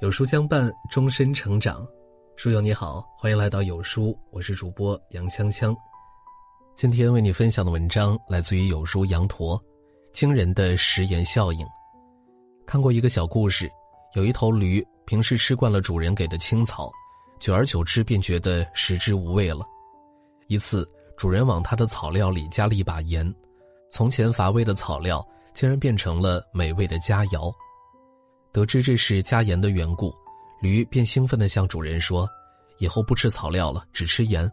有书相伴，终身成长。书友你好，欢迎来到有书，我是主播杨锵锵。今天为你分享的文章来自于有书羊驼，惊人的食盐效应。看过一个小故事，有一头驴，平时吃惯了主人给的青草，久而久之便觉得食之无味了。一次，主人往它的草料里加了一把盐，从前乏味的草料竟然变成了美味的佳肴。得知这是加盐的缘故，驴便兴奋地向主人说：“以后不吃草料了，只吃盐。”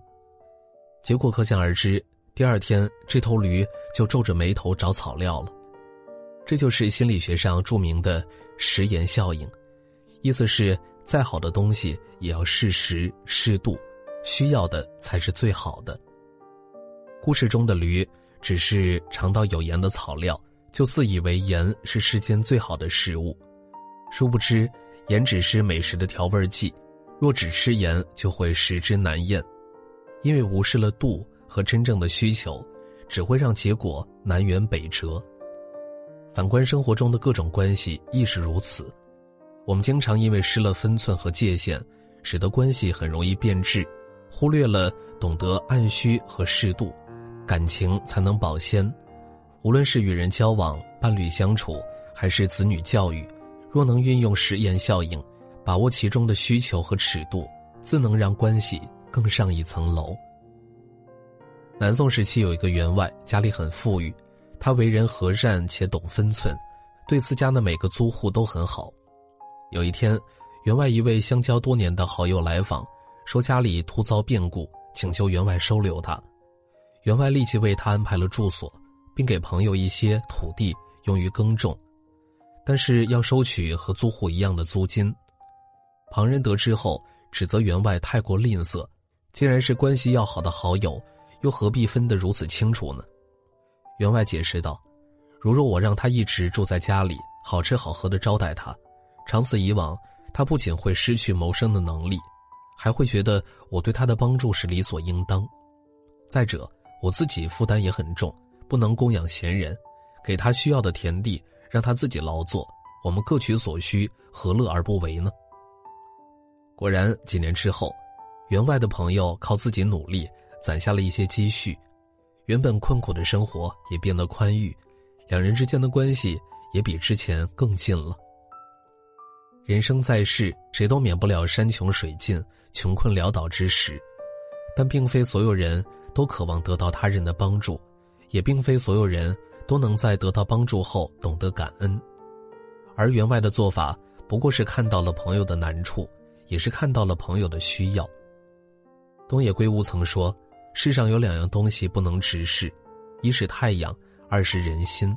结果可想而知，第二天这头驴就皱着眉头找草料了。这就是心理学上著名的“食盐效应”，意思是再好的东西也要适时适度，需要的才是最好的。故事中的驴只是尝到有盐的草料，就自以为盐是世间最好的食物。殊不知，盐只是美食的调味剂，若只吃盐，就会食之难咽，因为无视了度和真正的需求，只会让结果南辕北辙。反观生活中的各种关系亦是如此，我们经常因为失了分寸和界限，使得关系很容易变质，忽略了懂得按需和适度，感情才能保鲜。无论是与人交往、伴侣相处，还是子女教育。若能运用食盐效应，把握其中的需求和尺度，自能让关系更上一层楼。南宋时期有一个员外，家里很富裕，他为人和善且懂分寸，对自家的每个租户都很好。有一天，员外一位相交多年的好友来访，说家里突遭变故，请求员外收留他。员外立即为他安排了住所，并给朋友一些土地用于耕种。但是要收取和租户一样的租金，旁人得知后指责员外太过吝啬，既然是关系要好的好友，又何必分得如此清楚呢？员外解释道：“如若我让他一直住在家里，好吃好喝的招待他，长此以往，他不仅会失去谋生的能力，还会觉得我对他的帮助是理所应当。再者，我自己负担也很重，不能供养闲人，给他需要的田地。”让他自己劳作，我们各取所需，何乐而不为呢？果然，几年之后，员外的朋友靠自己努力攒下了一些积蓄，原本困苦的生活也变得宽裕，两人之间的关系也比之前更近了。人生在世，谁都免不了山穷水尽、穷困潦倒之时，但并非所有人都渴望得到他人的帮助，也并非所有人。都能在得到帮助后懂得感恩，而员外的做法不过是看到了朋友的难处，也是看到了朋友的需要。东野圭吾曾说：“世上有两样东西不能直视，一是太阳，二是人心。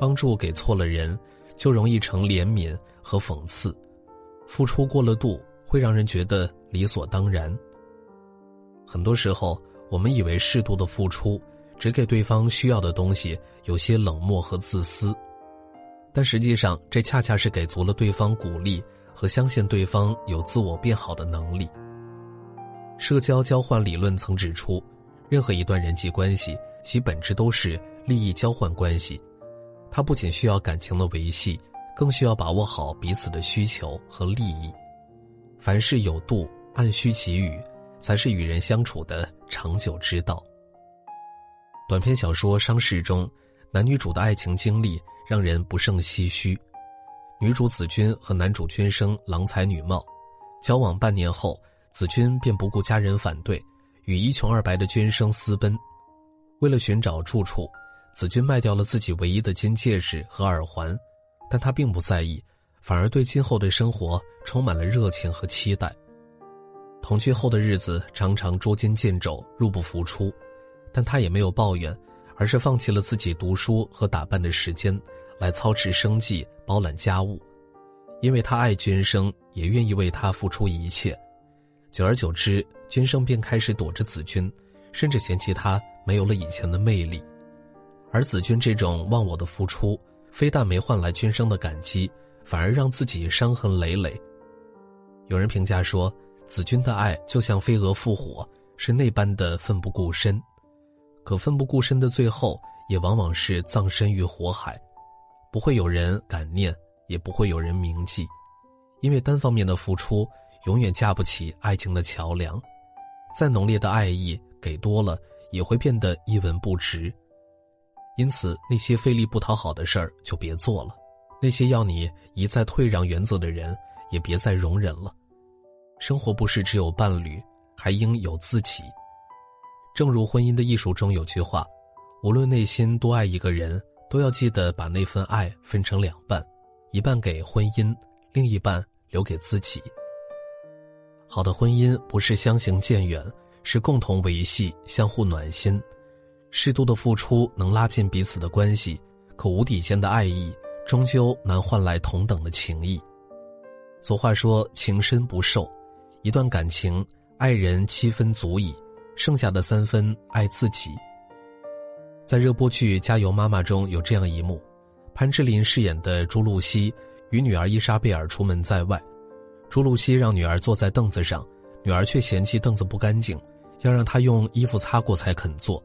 帮助给错了人，就容易成怜悯和讽刺；付出过了度，会让人觉得理所当然。很多时候，我们以为适度的付出。”只给对方需要的东西，有些冷漠和自私，但实际上这恰恰是给足了对方鼓励和相信对方有自我变好的能力。社交交换理论曾指出，任何一段人际关系，其本质都是利益交换关系，它不仅需要感情的维系，更需要把握好彼此的需求和利益。凡事有度，按需给予，才是与人相处的长久之道。短篇小说《伤逝》中，男女主的爱情经历让人不胜唏嘘。女主子君和男主君生郎才女貌，交往半年后，子君便不顾家人反对，与一穷二白的君生私奔。为了寻找住处，子君卖掉了自己唯一的金戒指和耳环，但他并不在意，反而对今后的生活充满了热情和期待。同居后的日子常常捉襟见肘，入不敷出。但他也没有抱怨，而是放弃了自己读书和打扮的时间，来操持生计、包揽家务，因为他爱君生，也愿意为他付出一切。久而久之，君生便开始躲着子君，甚至嫌弃他没有了以前的魅力。而子君这种忘我的付出，非但没换来君生的感激，反而让自己伤痕累累。有人评价说，子君的爱就像飞蛾扑火，是那般的奋不顾身。可奋不顾身的最后，也往往是葬身于火海，不会有人感念，也不会有人铭记，因为单方面的付出永远架不起爱情的桥梁，再浓烈的爱意给多了也会变得一文不值。因此，那些费力不讨好的事儿就别做了，那些要你一再退让原则的人也别再容忍了。生活不是只有伴侣，还应有自己。正如《婚姻的艺术》中有句话：“无论内心多爱一个人，都要记得把那份爱分成两半，一半给婚姻，另一半留给自己。”好的婚姻不是相行渐远，是共同维系、相互暖心。适度的付出能拉近彼此的关系，可无底线的爱意终究难换来同等的情谊。俗话说：“情深不寿。”一段感情，爱人七分足矣，剩下的三分爱自己。在热播剧《加油妈妈》中有这样一幕：潘之琳饰演的朱露西与女儿伊莎贝尔出门在外，朱露西让女儿坐在凳子上，女儿却嫌弃凳子不干净，要让她用衣服擦过才肯坐。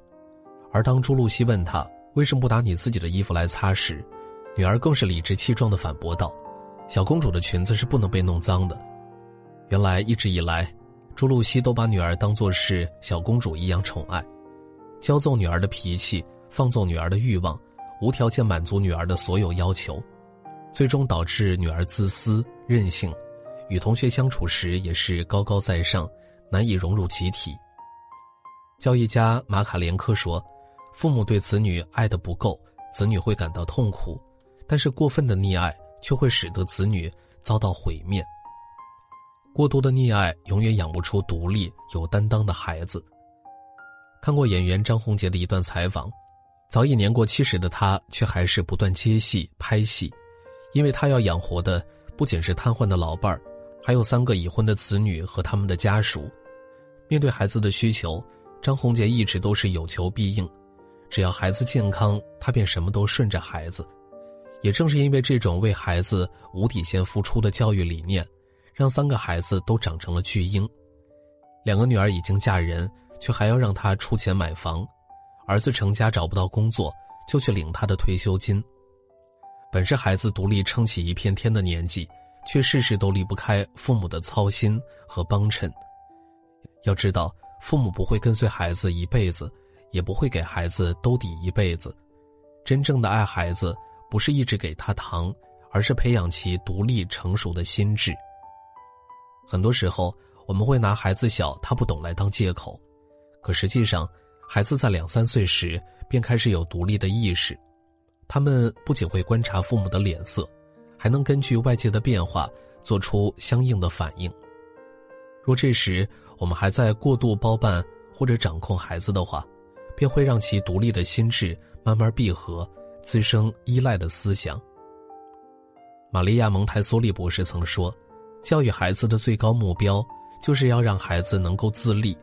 而当朱露西问她为什么不拿你自己的衣服来擦时，女儿更是理直气壮地反驳道：“小公主的裙子是不能被弄脏的。”原来一直以来，朱露西都把女儿当作是小公主一样宠爱，骄纵女儿的脾气，放纵女儿的欲望，无条件满足女儿的所有要求，最终导致女儿自私任性，与同学相处时也是高高在上，难以融入集体。教育家马卡连科说。父母对子女爱的不够，子女会感到痛苦；但是过分的溺爱却会使得子女遭到毁灭。过度的溺爱永远养不出独立有担当的孩子。看过演员张宏杰的一段采访，早已年过七十的他，却还是不断接戏拍戏，因为他要养活的不仅是瘫痪的老伴儿，还有三个已婚的子女和他们的家属。面对孩子的需求，张宏杰一直都是有求必应。只要孩子健康，他便什么都顺着孩子。也正是因为这种为孩子无底线付出的教育理念，让三个孩子都长成了巨婴。两个女儿已经嫁人，却还要让他出钱买房；儿子成家找不到工作，就去领他的退休金。本是孩子独立撑起一片天的年纪，却事事都离不开父母的操心和帮衬。要知道，父母不会跟随孩子一辈子。也不会给孩子兜底一辈子。真正的爱孩子，不是一直给他糖，而是培养其独立成熟的心智。很多时候，我们会拿孩子小他不懂来当借口，可实际上，孩子在两三岁时便开始有独立的意识。他们不仅会观察父母的脸色，还能根据外界的变化做出相应的反应。若这时我们还在过度包办或者掌控孩子的话，便会让其独立的心智慢慢闭合，滋生依赖的思想。玛利亚·蒙台梭利博士曾说：“教育孩子的最高目标，就是要让孩子能够自立，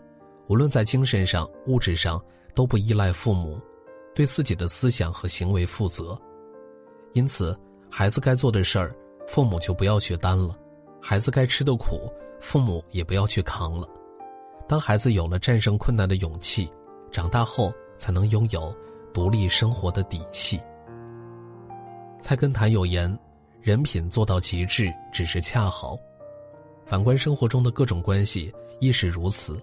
无论在精神上、物质上都不依赖父母，对自己的思想和行为负责。因此，孩子该做的事儿，父母就不要去担了；孩子该吃的苦，父母也不要去扛了。当孩子有了战胜困难的勇气。”长大后才能拥有独立生活的底气。菜根谭有言：“人品做到极致只是恰好。”反观生活中的各种关系亦是如此，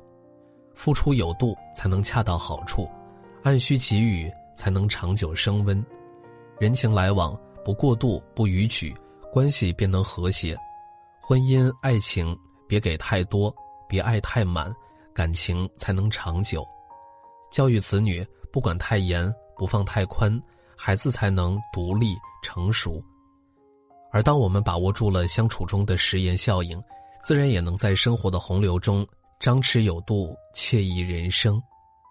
付出有度才能恰到好处，按需给予才能长久升温。人情来往不过度不逾矩，关系便能和谐。婚姻爱情别给太多，别爱太满，感情才能长久。教育子女，不管太严，不放太宽，孩子才能独立成熟。而当我们把握住了相处中的食盐效应，自然也能在生活的洪流中张弛有度，惬意人生。